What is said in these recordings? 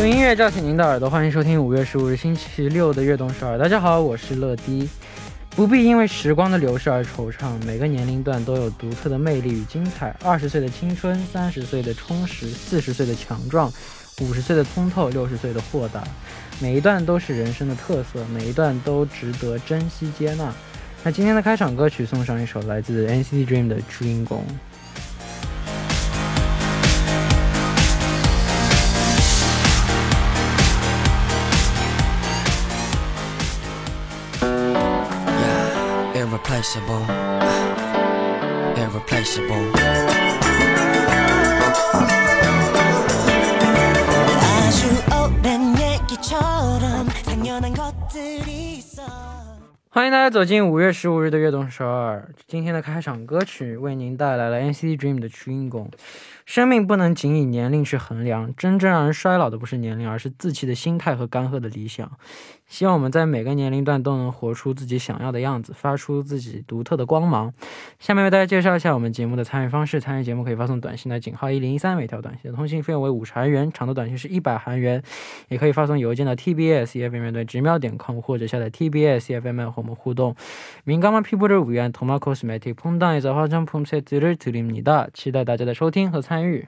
用音乐叫醒您的耳朵，欢迎收听五月十五日星期六的悦动首尔。大家好，我是乐迪。不必因为时光的流逝而惆怅，每个年龄段都有独特的魅力与精彩。二十岁的青春，三十岁的充实，四十岁的强壮，五十岁的通透，六十岁的豁达，每一段都是人生的特色，每一段都值得珍惜接纳。那今天的开场歌曲送上一首来自 NCT Dream 的《朱茵irreplaceable. Irreplaceable. 아주 오랜 얘기처럼 당연한 것들이 있어 欢迎大家走进五月十五日的悦动首尔。今天的开场歌曲为您带来了 NCT Dream 的《朱茵宫》。生命不能仅以年龄去衡量，真正让人衰老的不是年龄，而是自弃的心态和干涸的理想。 希望我们在每个年龄段都能活出自己想要的样子，发出自己独特的光芒。下面为大家介绍一下我们节目的参与方式。参与节目可以发送短信来井号一零一三，每条短信的通信费用为五十韩元，长的短信是一百韩元。也可以发送邮件到 tbs efm 乐队直瞄点 com 或者下载 tbs efm 和我们互动。민감한피부를위한 토마 코스메틱 폼당에서 화장품 세트를 드립니다. 期待大家的收听和参与。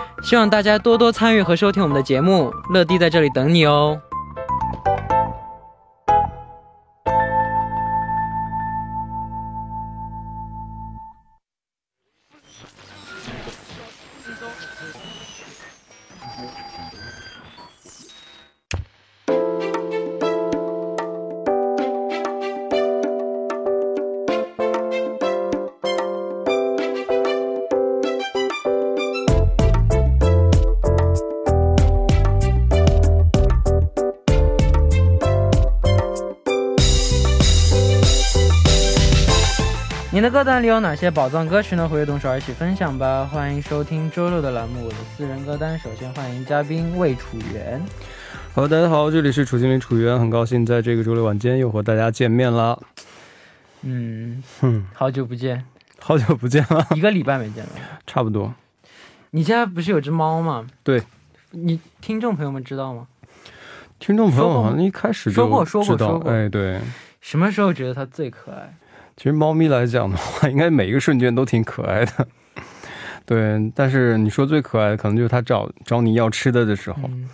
希望大家多多参与和收听我们的节目。乐迪在这里等你哦。歌单里有哪些宝藏歌曲呢？活跃动手一起分享吧！欢迎收听周六的栏目《我的私人歌单》。首先欢迎嘉宾魏楚元。Hello，大家好，这里是楚经理楚源，很高兴在这个周六晚间又和大家见面了。嗯，哼，好久不见，好久不见了，一个礼拜没见了。差不多。你家不是有只猫吗？对，你听众朋友们知道吗？听众朋友说过好像一开始就说过说过说过哎，对，什么时候觉得它最可爱？其实猫咪来讲的话，应该每一个瞬间都挺可爱的。对，但是你说最可爱的，可能就是它找找你要吃的的时候。嗯，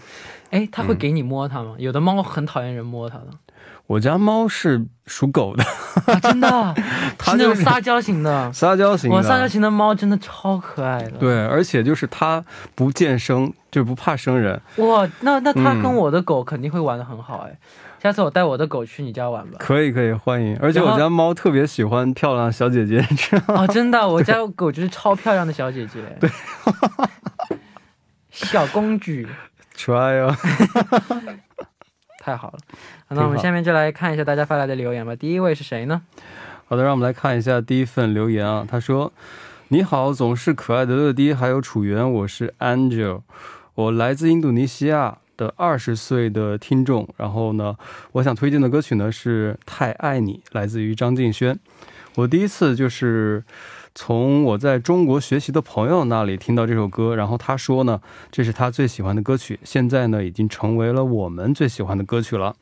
哎，它会给你摸它吗？有的猫很讨厌人摸它的我家猫是属狗的，啊，真的啊，它是那种撒娇型的。撒娇型的。我撒娇型的猫真的超可爱的。对，而且就是它不见生，就不怕生人。哇，那那它嗯跟我的狗肯定会玩的很好哎。下次我带我的狗去你家玩吧。可以可以，欢迎。而且我家猫特别喜欢漂亮小姐姐，你知道吗？哦，真的，我家狗就是超漂亮的小姐姐。对，小公举，try 哦。太好了。那我们下面就来看一下大家发来的留言吧。第一位是谁呢？好的，让我们来看一下第一份留言啊。他说：“你好，总是可爱的乐迪，还有楚源，我是 Angel，我来自印度尼西亚的二十岁的听众。然后呢，我想推荐的歌曲呢是《太爱你》，来自于张敬轩。我第一次就是从我在中国学习的朋友那里听到这首歌，然后他说呢，这是他最喜欢的歌曲，现在呢已经成为了我们最喜欢的歌曲了。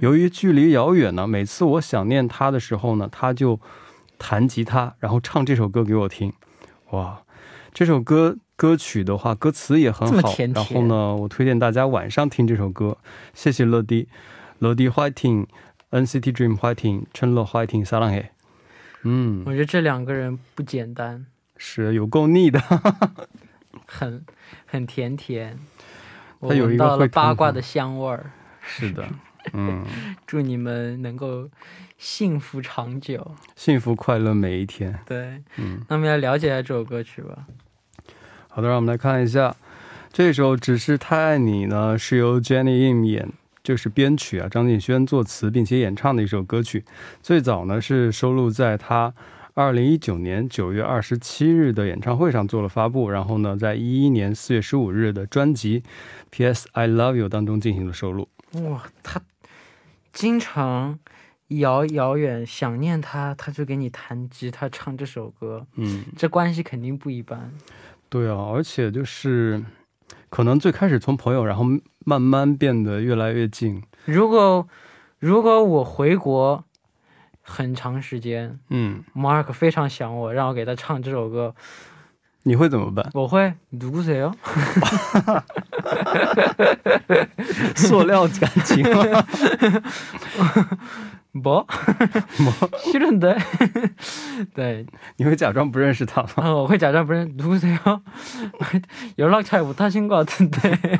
由于距离遥远呢，每次我想念他的时候呢，他就弹吉他，然后唱这首歌给我听。哇，这首歌歌曲的话，歌词也很好。然后呢，我推荐大家晚上听这首歌。谢谢乐迪，乐迪 fighting，NCT Dream fighting，陈乐 fighting，撒浪嘿。嗯我，觉得这两个人不简单，是有够腻的。很很甜甜。我他有一个闻到了会八卦的香味儿。是的，嗯，祝你们能够幸福长久。幸福快乐每一天。对，嗯。那我们来了解一下这首歌曲吧。好的，让我们来看一下，这首《只是太爱你》呢，是由 Jennie Im 演就是编曲啊，张敬轩作词并且演唱的一首歌曲。最早呢是收录在他二零一九年九月二十七日的演唱会上做了发布，然后呢，在一一年四月十五日的专辑《P.S. I Love You》当中进行了收录。哇，他经常遥遥远想念他，他就给你弹吉他唱这首歌，嗯，这关系肯定不一般。对啊，而且就是，可能最开始从朋友，然后慢慢变得越来越近。如果如果我回国很长时间，嗯，Mark 非常想我，让我给他唱这首歌，你会怎么办？我会毒死哟，塑料感情。吗？ 뭐? 싫은데? 네. 你会假装不认识他吗？ 어, 我会假装不认 누구세요? 연락 잘 못하신 것 같은데.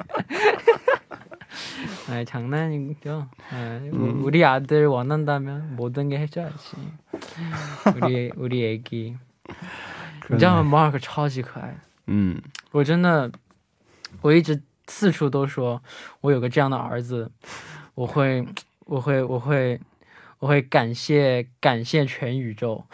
아, 장난이죠. 아, 음. 우리 아들 원한다면 모든 게 해줘야지. 우리 우리 애기. 你知道吗？Mark 超级可爱，嗯，我真的，我一直四处都说，我有个这样的儿子，我会，我会，我会， 我会感谢感谢全宇宙，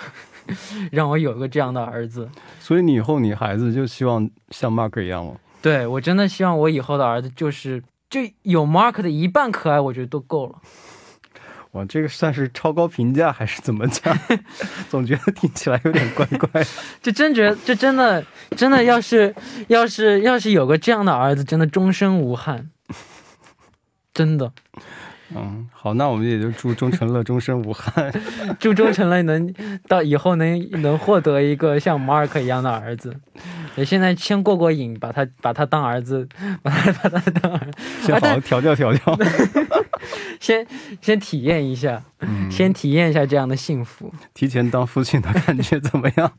让我有个这样的儿子。所以你以后你孩子就希望像 Mark 一样吗？对我真的希望我以后的儿子就是就有 Mark 的一半可爱，我觉得都够了。哇，这个算是超高评价还是怎么讲？总觉得听起来有点怪怪。就真觉得，就真的真的，要是要是要是有个这样的儿子，真的终身无憾，真的。嗯，好，那我们也就祝钟成乐终身无憾。祝钟成乐能到以后能能获得一个像 Mark 一样的儿子。也现在先过过瘾，把他把他当儿子，把 他把他当儿，先好好调教调教。先先体验一下，嗯，先体验一下这样的幸福，提前当父亲的感觉怎么样？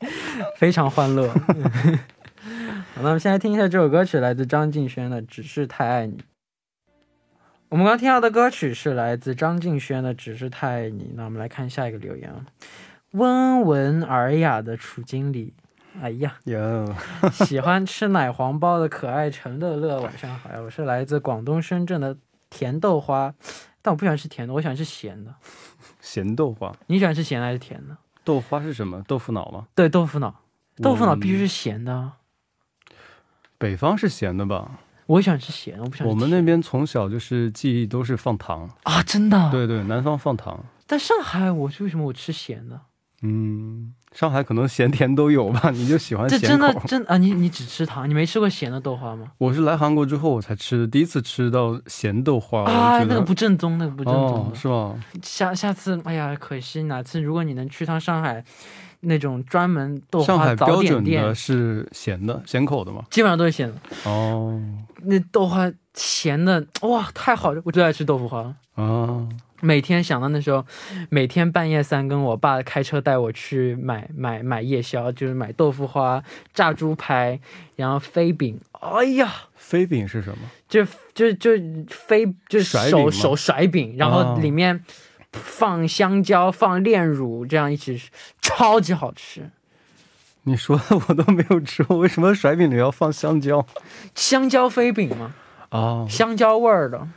非常欢乐。好，那我们先来听一下这首歌曲，来自张敬轩的《只是太爱你》。我们刚听到的歌曲是来自张敬轩的《只是太爱你》。那我们来看下一个留言啊，温文尔雅的楚经理，哎呀。有，喜欢吃奶黄包的可爱陈乐乐，晚上好呀！我是来自广东深圳的甜豆花，但我不喜欢吃甜的，我喜欢吃咸的。咸豆花。你喜欢吃咸的还是甜的？豆花是什么？豆腐脑吗？对，豆腐脑，豆腐脑嗯必须是咸的啊。北方是咸的吧？我喜欢吃咸的，我不喜欢吃我们那边从小就是记忆都是放糖。啊，真的。。对对，南方放糖。但上海我为什么我吃咸的？嗯，上海可能咸甜都有吧，你就喜欢这咸真的口。真啊，你你只吃糖，你没吃过咸的豆花吗？我是来韩国之后我才吃的，第一次吃到咸豆花，啊，那个不正宗，那个不正宗哦，是吗？下下次，哎呀，可惜哪次如果你能去趟上海，那种专门豆上海花早标准点店的，是咸的，咸口的吗？基本上都是咸的。哦，那豆花咸的，哇，太好了！我最爱吃豆腐花了。啊，每天想到那时候，每天半夜三更，我爸开车带我去买买买夜宵，就是买豆腐花、炸猪排，然后飞饼。哎呀，飞饼是什么？就就就飞就是手甩饼吗手甩饼，然后哦里面放香蕉、放炼乳，这样一起吃，超级好吃。你说的我都没有吃过，为什么甩饼里要放香蕉？香蕉飞饼吗，哦，香蕉味儿的，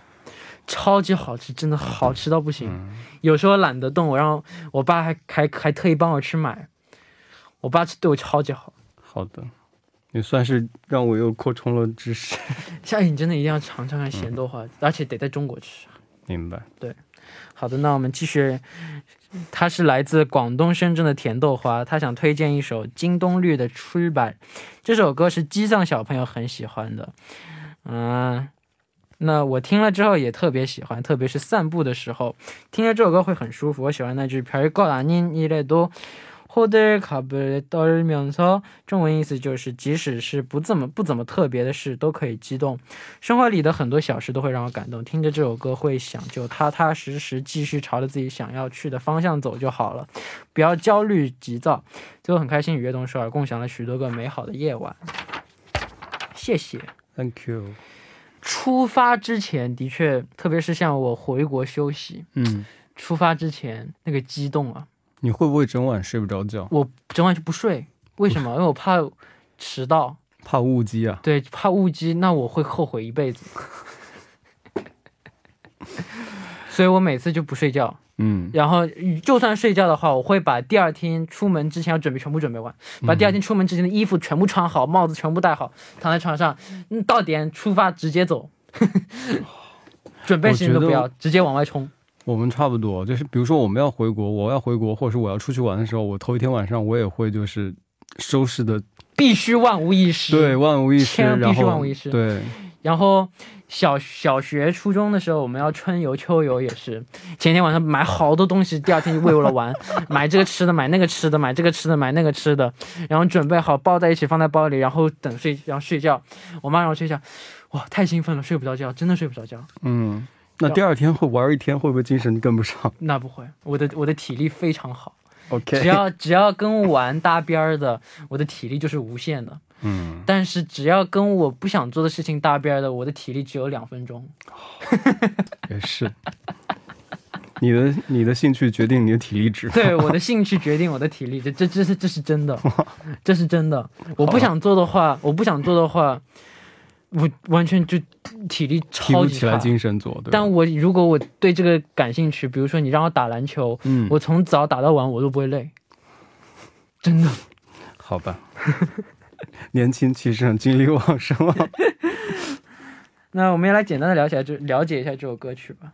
超级好吃，真的好吃到不行。嗯有时候懒得动，我让我爸还还还特意帮我去买。我爸对我超级好，好的，也算是让我又扩充了知识。下雨你真的一定要尝尝看咸豆花，而且得在中国吃。明白。对好的，那我们继续。他是来自广东深圳的甜豆花，他想推荐一首金东绿的《出版》，这首歌是机藏小朋友很喜欢的。嗯，那我听了之后也特别喜欢，特别是散步的时候，听着这首歌会很舒服。我喜欢那句“별것아닌일에도 호들갑을 떨면서”，中文意思就是即使是不怎么不怎么特别的事，都可以激动。生活里的很多小事都会让我感动。听着这首歌，会想就踏踏实实继续朝着自己想要去的方向走就好了，不要焦虑急躁。最后很开心与悦动首尔共享了许多个美好的夜晚。谢谢。 Thank you。 出发之前的确，特别是像我回国休息，嗯，出发之前那个激动啊，你会不会整晚睡不着觉？我整晚就不睡。为什么？因为我怕迟到，怕误机啊？对，怕误机，那我会后悔一辈子。所以我每次就不睡觉。嗯。然后就算睡觉的话，我会把第二天出门之前要准备全部准备完，把第二天出门之前的衣服全部穿好，帽子全部戴好，躺在床上，嗯，到点出发直接走，准备时间都不要，直接往外冲。我们差不多，就是比如说我们要回国，我要回国，或者是我要出去玩的时候，我头一天晚上我也会就是收拾的必须万无一失。对，万无一失，千万必须万无一失。对，然后小小学、初中的时候，我们要春游、秋游也是，前天晚上买好多东西，第二天就为了玩，买这个吃的，买那个吃的，买这个吃的，买那个吃的，然后准备好包在一起放在包里，然后等睡，然后睡觉。我妈让我睡觉，哇，太兴奋了，睡不着觉，真的睡不着觉。嗯，那第二天会玩一天，会不会精神跟不上那不会，我的我的体力非常好，？OK，只要只要跟玩搭边儿的，我的体力就是无限的。嗯，但是只要跟我不想做的事情搭边儿的，我的体力只有两分钟。也是。你的你的兴趣决定你的体力值。对，我的兴趣决定我的体力，这这这是这是真的，这是真的。我不想做的话，我不想做的话，我完全就体力超级差。精神做，对。但我如果我对这个感兴趣，比如说你让我打篮球，嗯，我从早打到晚我都不会累，真的。好吧。年轻气盛，精力旺盛啊。那我们也来简单的了解这了解一下这首歌曲吧。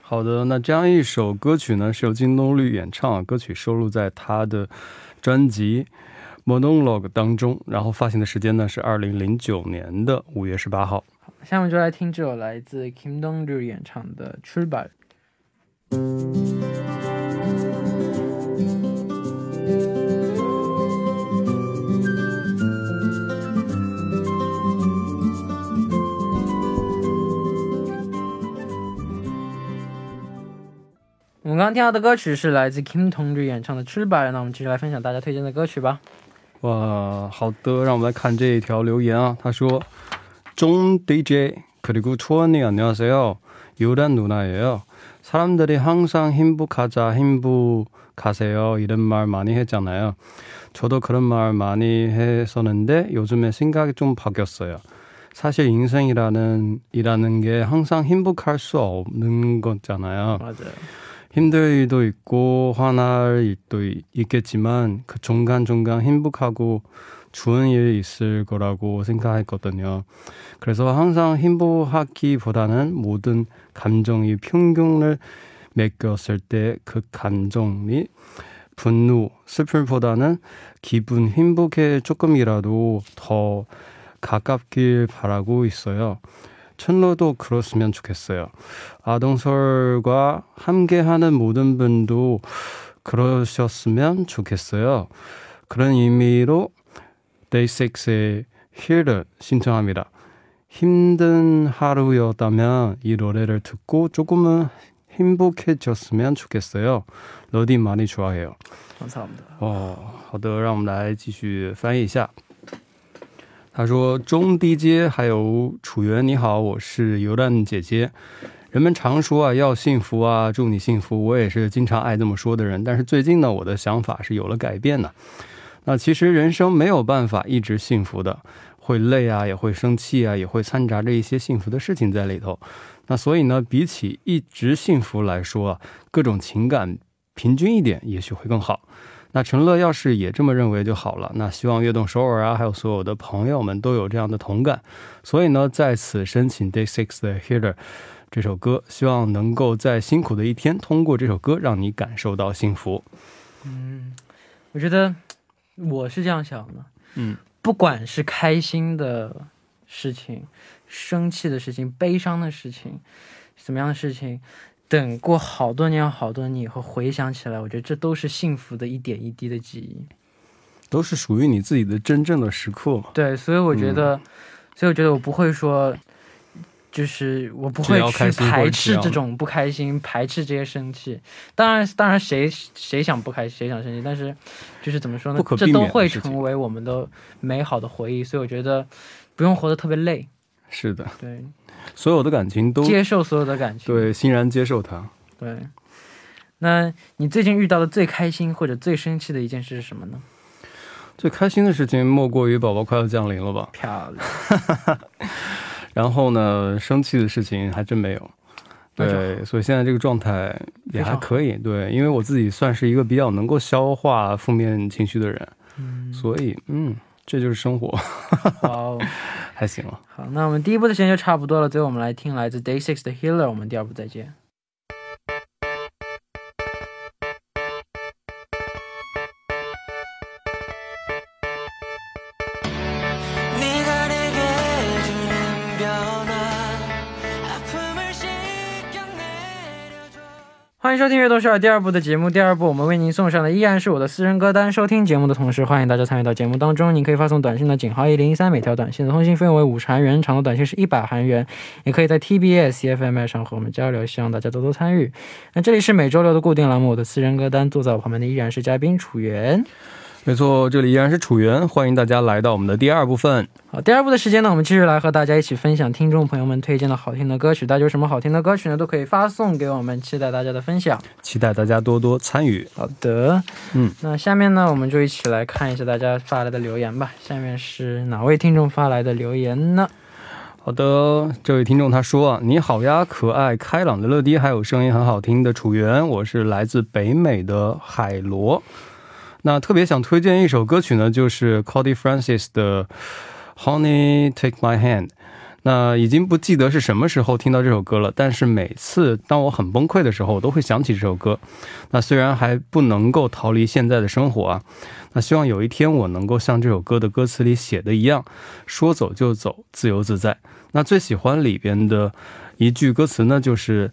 好的，那这样一首歌曲呢，是由金东律演唱，歌曲收录在他的专辑《Monologue》当中，然后发行的时间呢是二零零九年的五月十八号。下面就来听这首来自 Kim Dong 演唱的《출 们刚刚听到的歌曲是来自 Kim 同志演唱的《출발》，那我们继续来分享大家推荐的歌曲吧。哇，好的，让我们来看这一条留言啊。他说：“종 DJ 그리고 초원이 안녕하세요. 요란 누나예요. 사람들이 항상 행복하자 행복하세요 이런 말 많이 했잖아요. 저도 그런 말 많이 했었는데 요즘에 생각이 좀 바뀌었어요. 사실 인생이라는 이라는 게 항상 행복할 수 없는 거잖아요. 好的， 힘들 일도 있고 화날 일도 이- 있겠지만 그 중간중간 행복하고 좋은 일이 있을 거라고 생각했거든요. 그래서 항상 행복하기보다는 모든 감정이 평균을 매겼을 때 그 감정이 분노, 슬픔보다는 기분, 행복에 조금이라도 더 가깝길 바라고 있어요. 천로도 그렇으면 좋겠어요. 아동설과 함께하는 모든 분도 그러셨으면 좋겠어요. 그런 의미로 데이식스의 힐을 신청합니다. 힘든 하루였다면 이 노래를 듣고 조금은 행복해졌으면 좋겠어요. 러디 많이 좋아해요. 很惨的。哦，好的，让我们来继续翻译一下。 他说：“中低阶还有楚源，你好，我是尤旦姐姐。人们常说啊，要幸福啊，祝你幸福。我也是经常爱这么说的人。但是最近呢，我的想法是有了改变的。那其实人生没有办法一直幸福的，会累啊，也会生气啊，也会掺杂着一些幸福的事情在里头。那所以呢，比起一直幸福来说啊，各种情感平均一点，也许会更好。那陈乐要是也这么认为就好了。那希望悦动首尔啊，还有所有的朋友们都有这样的同感。所以呢，在此申请 Day Six 的 Healer 这首歌，希望能够在辛苦的一天，通过这首歌让你感受到幸福。嗯我觉得我是这样想的，嗯，不管是开心的事情、生气的事情、悲伤的事情，什么样的事情，等过好多年、好多年以后回想起来，我觉得这都是幸福的一点一滴的记忆。都是属于你自己的真正的时刻嘛。对，所以我觉得，所以我觉得我不会说，就是我不会去排斥这种不开心，排斥这些生气。当然，当然谁谁想不开心，谁想生气，但是就是怎么说呢？这都会成为我们的美好的回忆。所以我觉得不用活得特别累，是的，对，所有的感情都接受所有的感情。对，欣然接受它。对。那你最近遇到的最开心或者最生气的一件事是什么呢？最开心的事情莫过于宝宝快要降临了吧？漂亮，然后呢，生气的事情还真没有。对，所以现在这个状态也还可以。对，因为我自己算是一个比较能够消化负面情绪的人，嗯，所以嗯，这就是生活，哇哦，还行了。好，那我们第一部的时间就差不多了，最后我们来听来自 Day Six 的 Healer，我们第二部再见。欢迎收听《阅读少儿》第二部的节目。第二部我们为您送上的依然是我的私人歌单。收听节目的同时，欢迎大家参与到节目当中。您可以发送短信的井号一零一三，每条短信的通信费用为五十韩元，长的短信是一百韩元。也可以在 TBS FM 上和我们交流，希望大家多多参与。那这里是每周六的固定栏目，我的私人歌单。坐在我旁边的依然是嘉宾楚源。没错，这里依然是楚源，欢迎大家来到我们的第二部分。好，第二部的时间呢，我们继续来和大家一起分享听众朋友们推荐的好听的歌曲。大家有什么好听的歌曲呢，都可以发送给我们，期待大家的分享。期待大家多多参与。好的，嗯，那下面呢，我们就一起来看一下大家发来的留言吧。下面是哪位听众发来的留言呢？好的，这位听众他说啊，你好呀，可爱开朗的乐迪，还有声音很好听的楚源，我是来自北美的海螺。那特别想推荐一首歌曲呢，就是 Cody Francis 的《Honey Take My Hand》。那已经不记得是什么时候听到这首歌了，但是每次当我很崩溃的时候，我都会想起这首歌。那虽然还不能够逃离现在的生活啊，那希望有一天我能够像这首歌的歌词里写的一样，说走就走，自由自在。那最喜欢里边的一句歌词呢，就是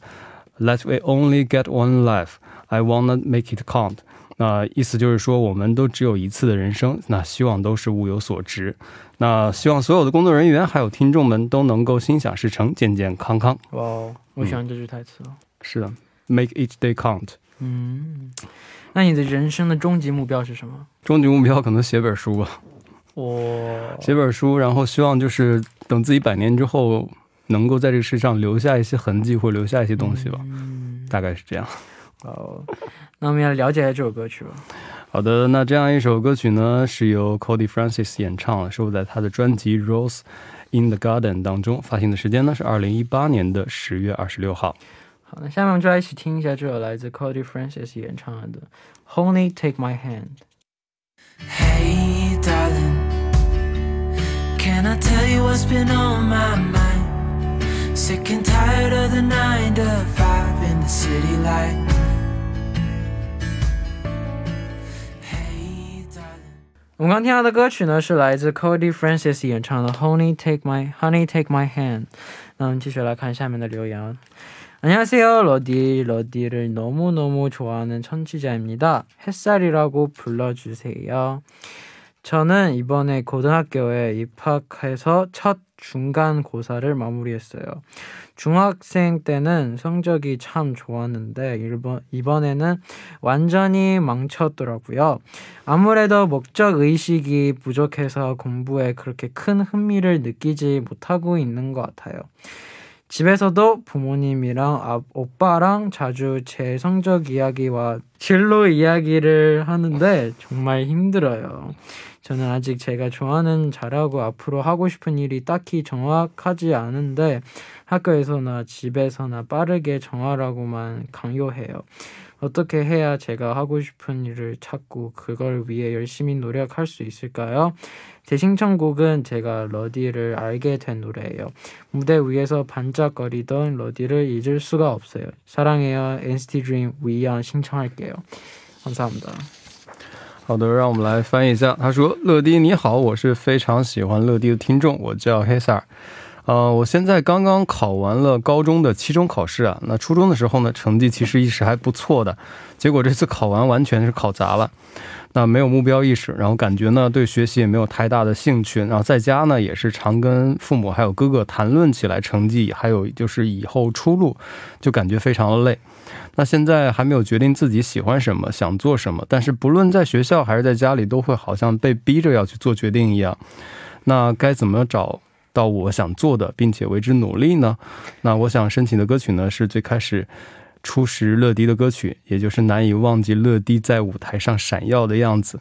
"Let we only get one life, I wanna make it count"。那意思就是说，我们都只有一次的人生，那希望都是物有所值。那希望所有的工作人员还有听众们都能够心想事成，健健康康。哇哦，我喜欢这句台词哦。是的，Make each day count。嗯，那你的人生的终极目标是什么？终极目标可能写本书吧，哇，写本书，然后希望就是等自己百年之后，能够在这个世上留下一些痕迹，或留下一些东西吧，嗯，大概是这样。哦，那我们要了解一下这首歌曲吧。好的，那这样一首歌曲呢，是由 Cody Francis 演唱，收录在他的专辑《Rose in the Garden》当中，发行的时间呢是二零一八年的十月二十六号。好，那下面我们就来一起听一下这首来自 Cody Francis 演唱的《Honey Take My Hand》。Hey, darling, can I tell you what's been on my mind? Sick and tired of the nine to five in the city life. 我们刚听到的歌曲呢，是来自 Cody Francis 演唱的《Honey Take My Honey Take My Hand》。那我们继续来看下面的留言啊。 안녕하세요. 러디, 러디를 너무너무 좋아하는 청취자입니다. 햇살이라고 불러주세요. 저는 이번에 고등학교에 입학해서 첫 중간고사를 마무리했어요. 중학생 때는 성적이 참 좋았는데 이번, 이번에는 완전히 망쳤더라고요. 아무래도 목적 의식이 부족해서 공부에 그렇게 큰 흥미를 느끼지 못하고 있는 것 같아요. 집에서도 부모님이랑 아, 오빠랑 자주 제 성적 이야기와 진로 이야기를 하는데 정말 힘들어요. 저는 아직 제가 좋아하는 잘하고 앞으로 하고 싶은 일이 딱히 정확하지 않은데 학교에서나 집에서나 빠르게 정하라고만 강요해요. 어떻게 해야 제가 하고 싶은 일을 찾고 그걸 위해 열심히 노력할 수 있을까요? 제 신청곡은 제가 러디를 알게 된 노래예요. 무대 위에서 반짝거리던 러디를 잊을 수가 없어요. 사랑해요. NCT Dream 위안 신청할게요. 감사합니다. 好的，让我们来翻译一下。他说：“乐迪你好，我是非常喜欢乐迪的听众，我叫黑塞尔。呃，我现在刚刚考完了高中的期中考试啊。那初中的时候呢，成绩其实一直还不错的，结果这次考完完全是考砸了。那没有目标意识，然后感觉呢对学习也没有太大的兴趣，然后在家呢也是常跟父母还有哥哥谈论起来成绩，还有就是以后出路，就感觉非常的累。那现在还没有决定自己喜欢什么，想做什么，但是不论在学校还是在家里，都会好像被逼着要去做决定一样。那该怎么找到我想做的，并且为之努力呢？那我想申请的歌曲呢，是最开始初识乐迪的歌曲，也就是难以忘记乐迪在舞台上闪耀的样子。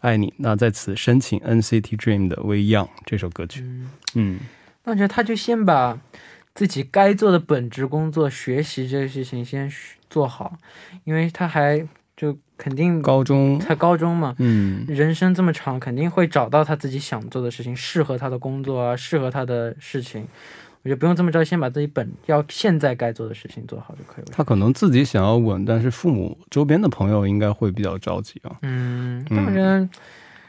爱你。那在此申请 NCT Dream 的《We Young》这首歌曲。嗯，那我觉得他就先把自己该做的本职工作，学习这些事情先做好，因为他还就肯定高中，才高中嘛，嗯，人生这么长，肯定会找到他自己想做的事情，适合他的工作啊，适合他的事情。我觉得不用这么着急，先把自己本要现在该做的事情做好就可以了。他可能自己想要稳，但是父母周边的朋友应该会比较着急啊，嗯，但我觉得，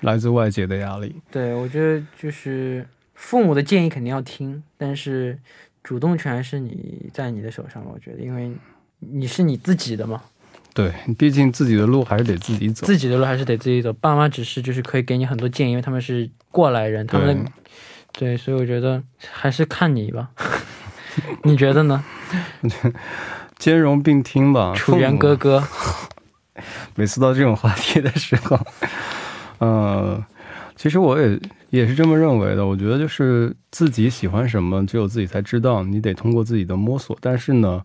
来自外界的压力。对我觉得就是父母的建议肯定要听，但是主动权是你在你的手上。我觉得，因为你是你自己的嘛，对，毕竟自己的路还是得自己走。自己的路还是得自己走。爸妈只是就是可以给你很多建议，因为他们是过来人，他们的对，所以我觉得还是看你吧。你觉得呢？兼容并听吧。楚源哥哥，每次到这种话题的时候，呃，其实我也也是这么认为的。我觉得就是自己喜欢什么，只有自己才知道，你得通过自己的摸索。但是呢，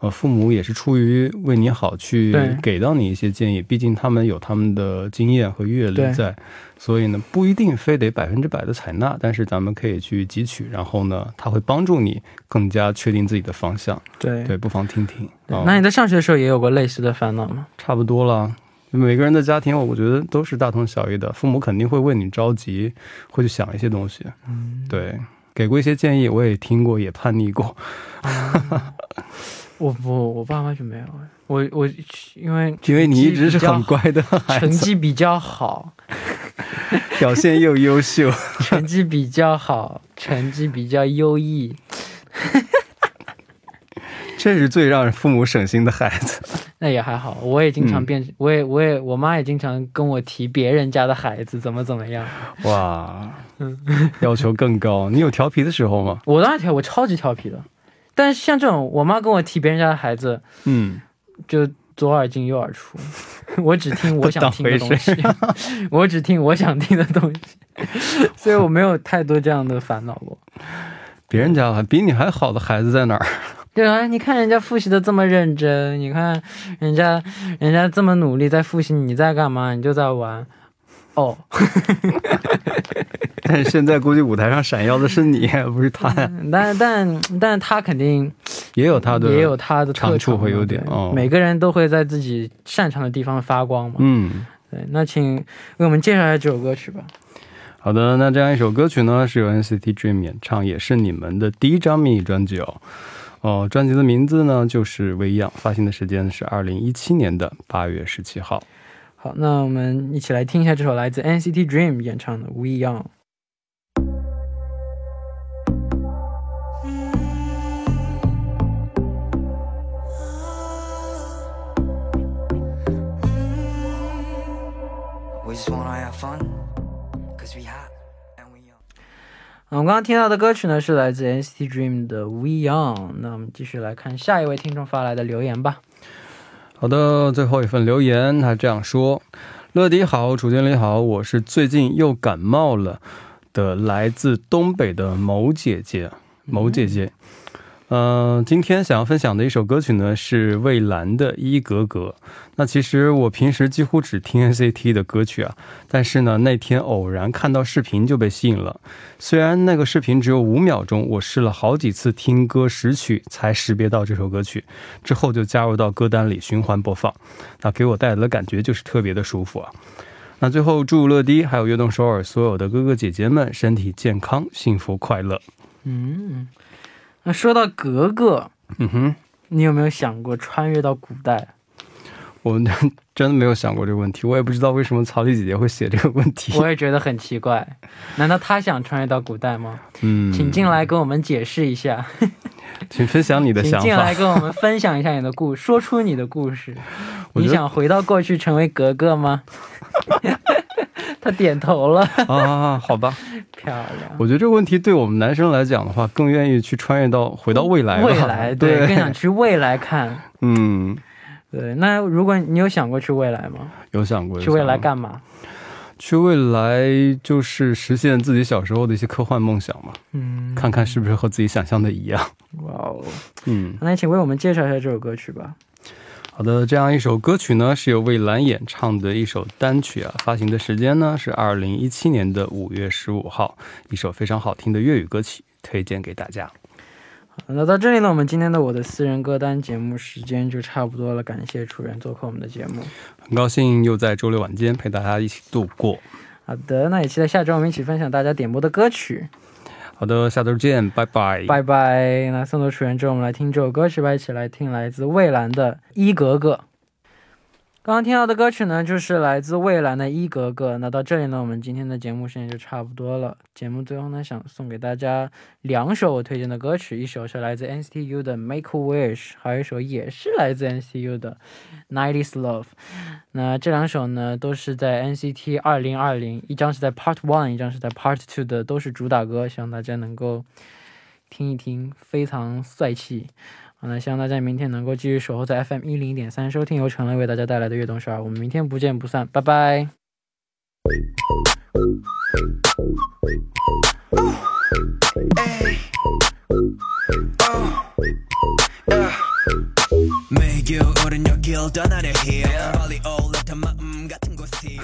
呃，父母也是出于为你好，去给到你一些建议。毕竟他们有他们的经验和阅历在，所以呢，不一定非得百分之百的采纳，但是咱们可以去汲取，然后呢，他会帮助你更加确定自己的方向。对对，不妨听听。那你在上学的时候也有过类似的烦恼吗？差不多了。每个人的家庭，我觉得都是大同小异的。父母肯定会为你着急，会去想一些东西。嗯，对，给过一些建议，我也听过，也叛逆过。我不，我爸妈就没有。我我因为因为你一直是很乖的成，绩比较好，表现又优秀。成绩比较好，成绩比较优异。这是最让父母省心的孩子。那也还好，我也经常嗯变，我也我也我妈也经常跟我提别人家的孩子怎么怎么样。哇，要求更高。你有调皮的时候吗？我当然调，我超级调皮的。但是像这种，我妈跟我提别人家的孩子，嗯，就左耳进右耳出，我只听我想听的东西，我只听我想听的东西，所以我没有太多这样的烦恼过。别人家还比你还好的孩子在哪儿？对啊，你看人家复习的这么认真，你看人家人家这么努力在复习，你在干嘛？你就在玩。哦，但是现在估计舞台上闪耀的是你，不是他呀。但但但他肯定也有他的，也有他的长处长嘛会有点哦每个人都会在自己擅长的地方发光嘛。嗯。对，那请为我们介绍一下这首歌曲吧。好的，那这样一首歌曲呢，是由 NCT Dream 演唱，也是你们的第一张迷你专辑哦。哦，专辑的名字呢就是《微漾》，发行的时间是二零一七年的八月十七号。好，那我们一起来听一下这首来自 NCT Dream 演唱的《We Young》。We just wanna have fun, 我们刚刚听到的歌曲呢是来自 NCT Dream 的《We Young》。那我们继续来看下一位听众发来的留言吧。好的，最后一份留言，他这样说：“乐迪好，楚经理好，我是最近又感冒了的，来自东北的某姐姐，某姐姐。嗯、嗯今天想要分享的一首歌曲呢是蔚蓝的《一格格》。那其实我平时几乎只听 NCT 的歌曲啊，但是呢那天偶然看到视频就被吸引了。虽然那个视频只有五秒钟，我试了好几次听歌识曲才识别到这首歌曲，之后就加入到歌单里循环播放。那给我带来的感觉就是特别的舒服啊。那最后祝乐迪还有悦动首尔所有的哥哥姐姐们身体健康、幸福快乐。嗯，那说到格格，嗯哼，你有没有想过穿越到古代？我真的没有想过这个问题，我也不知道为什么曹丽姐姐会写这个问题。我也觉得很奇怪，难道她想穿越到古代吗？嗯，请进来跟我们解释一下，请分享你的想法请进来。跟我们分享一下你的故，说出你的故事。你想回到过去成为格格吗？他点头了，啊，好吧，漂亮。我觉得这个问题对我们男生来讲的话，更愿意去穿越到回到未来。未来对，对，更想去未来看。嗯，对，那如果你有想过去未来吗？有想过去未来干嘛？去未来就是实现自己小时候的一些科幻梦想嘛，嗯，看看是不是和自己想象的一样。哇哦，嗯，那请为我们介绍一下这首歌曲吧。好的，这样一首歌曲呢，是由蔚蓝演唱的一首单曲啊，发行的时间呢是二零一七年的五月十五号，一首非常好听的粤语歌曲，推荐给大家。那到这里呢，我们今天的我的私人歌单节目时间就差不多了，感谢楚源做客我们的节目。很高兴又在周六晚间陪大家一起度过。好的，那也期待下周我们一起分享大家点播的歌曲。好的，下周见，拜拜。拜拜。那送走楚源之后，我们来听这首歌曲吧，一起来听来自蔚蓝的《一格格》。刚刚听到的歌曲呢，就是来自蔚蓝的《一格格》。那到这里呢，我们今天的节目时间就差不多了。节目最后呢，想送给大家两首我推荐的歌曲，一首是来自 NCT U 的《Make a Wish》，还有一首也是来自 NCT U 的《Night Is Love》。那这两首呢，都是在 NCT 二零二零，一张是在 Part One，一张是在 Part Two 的，都是主打歌，希望大家能够听一听，非常帅气。好，那希望大家明天能够继续守候在 FM 一零点三收听由陈雷为大家带来的悦动十二，我们明天不见不散，拜拜。매일 오른 여길 떠나려 해 멀리 올라탄 마음 같은 곳이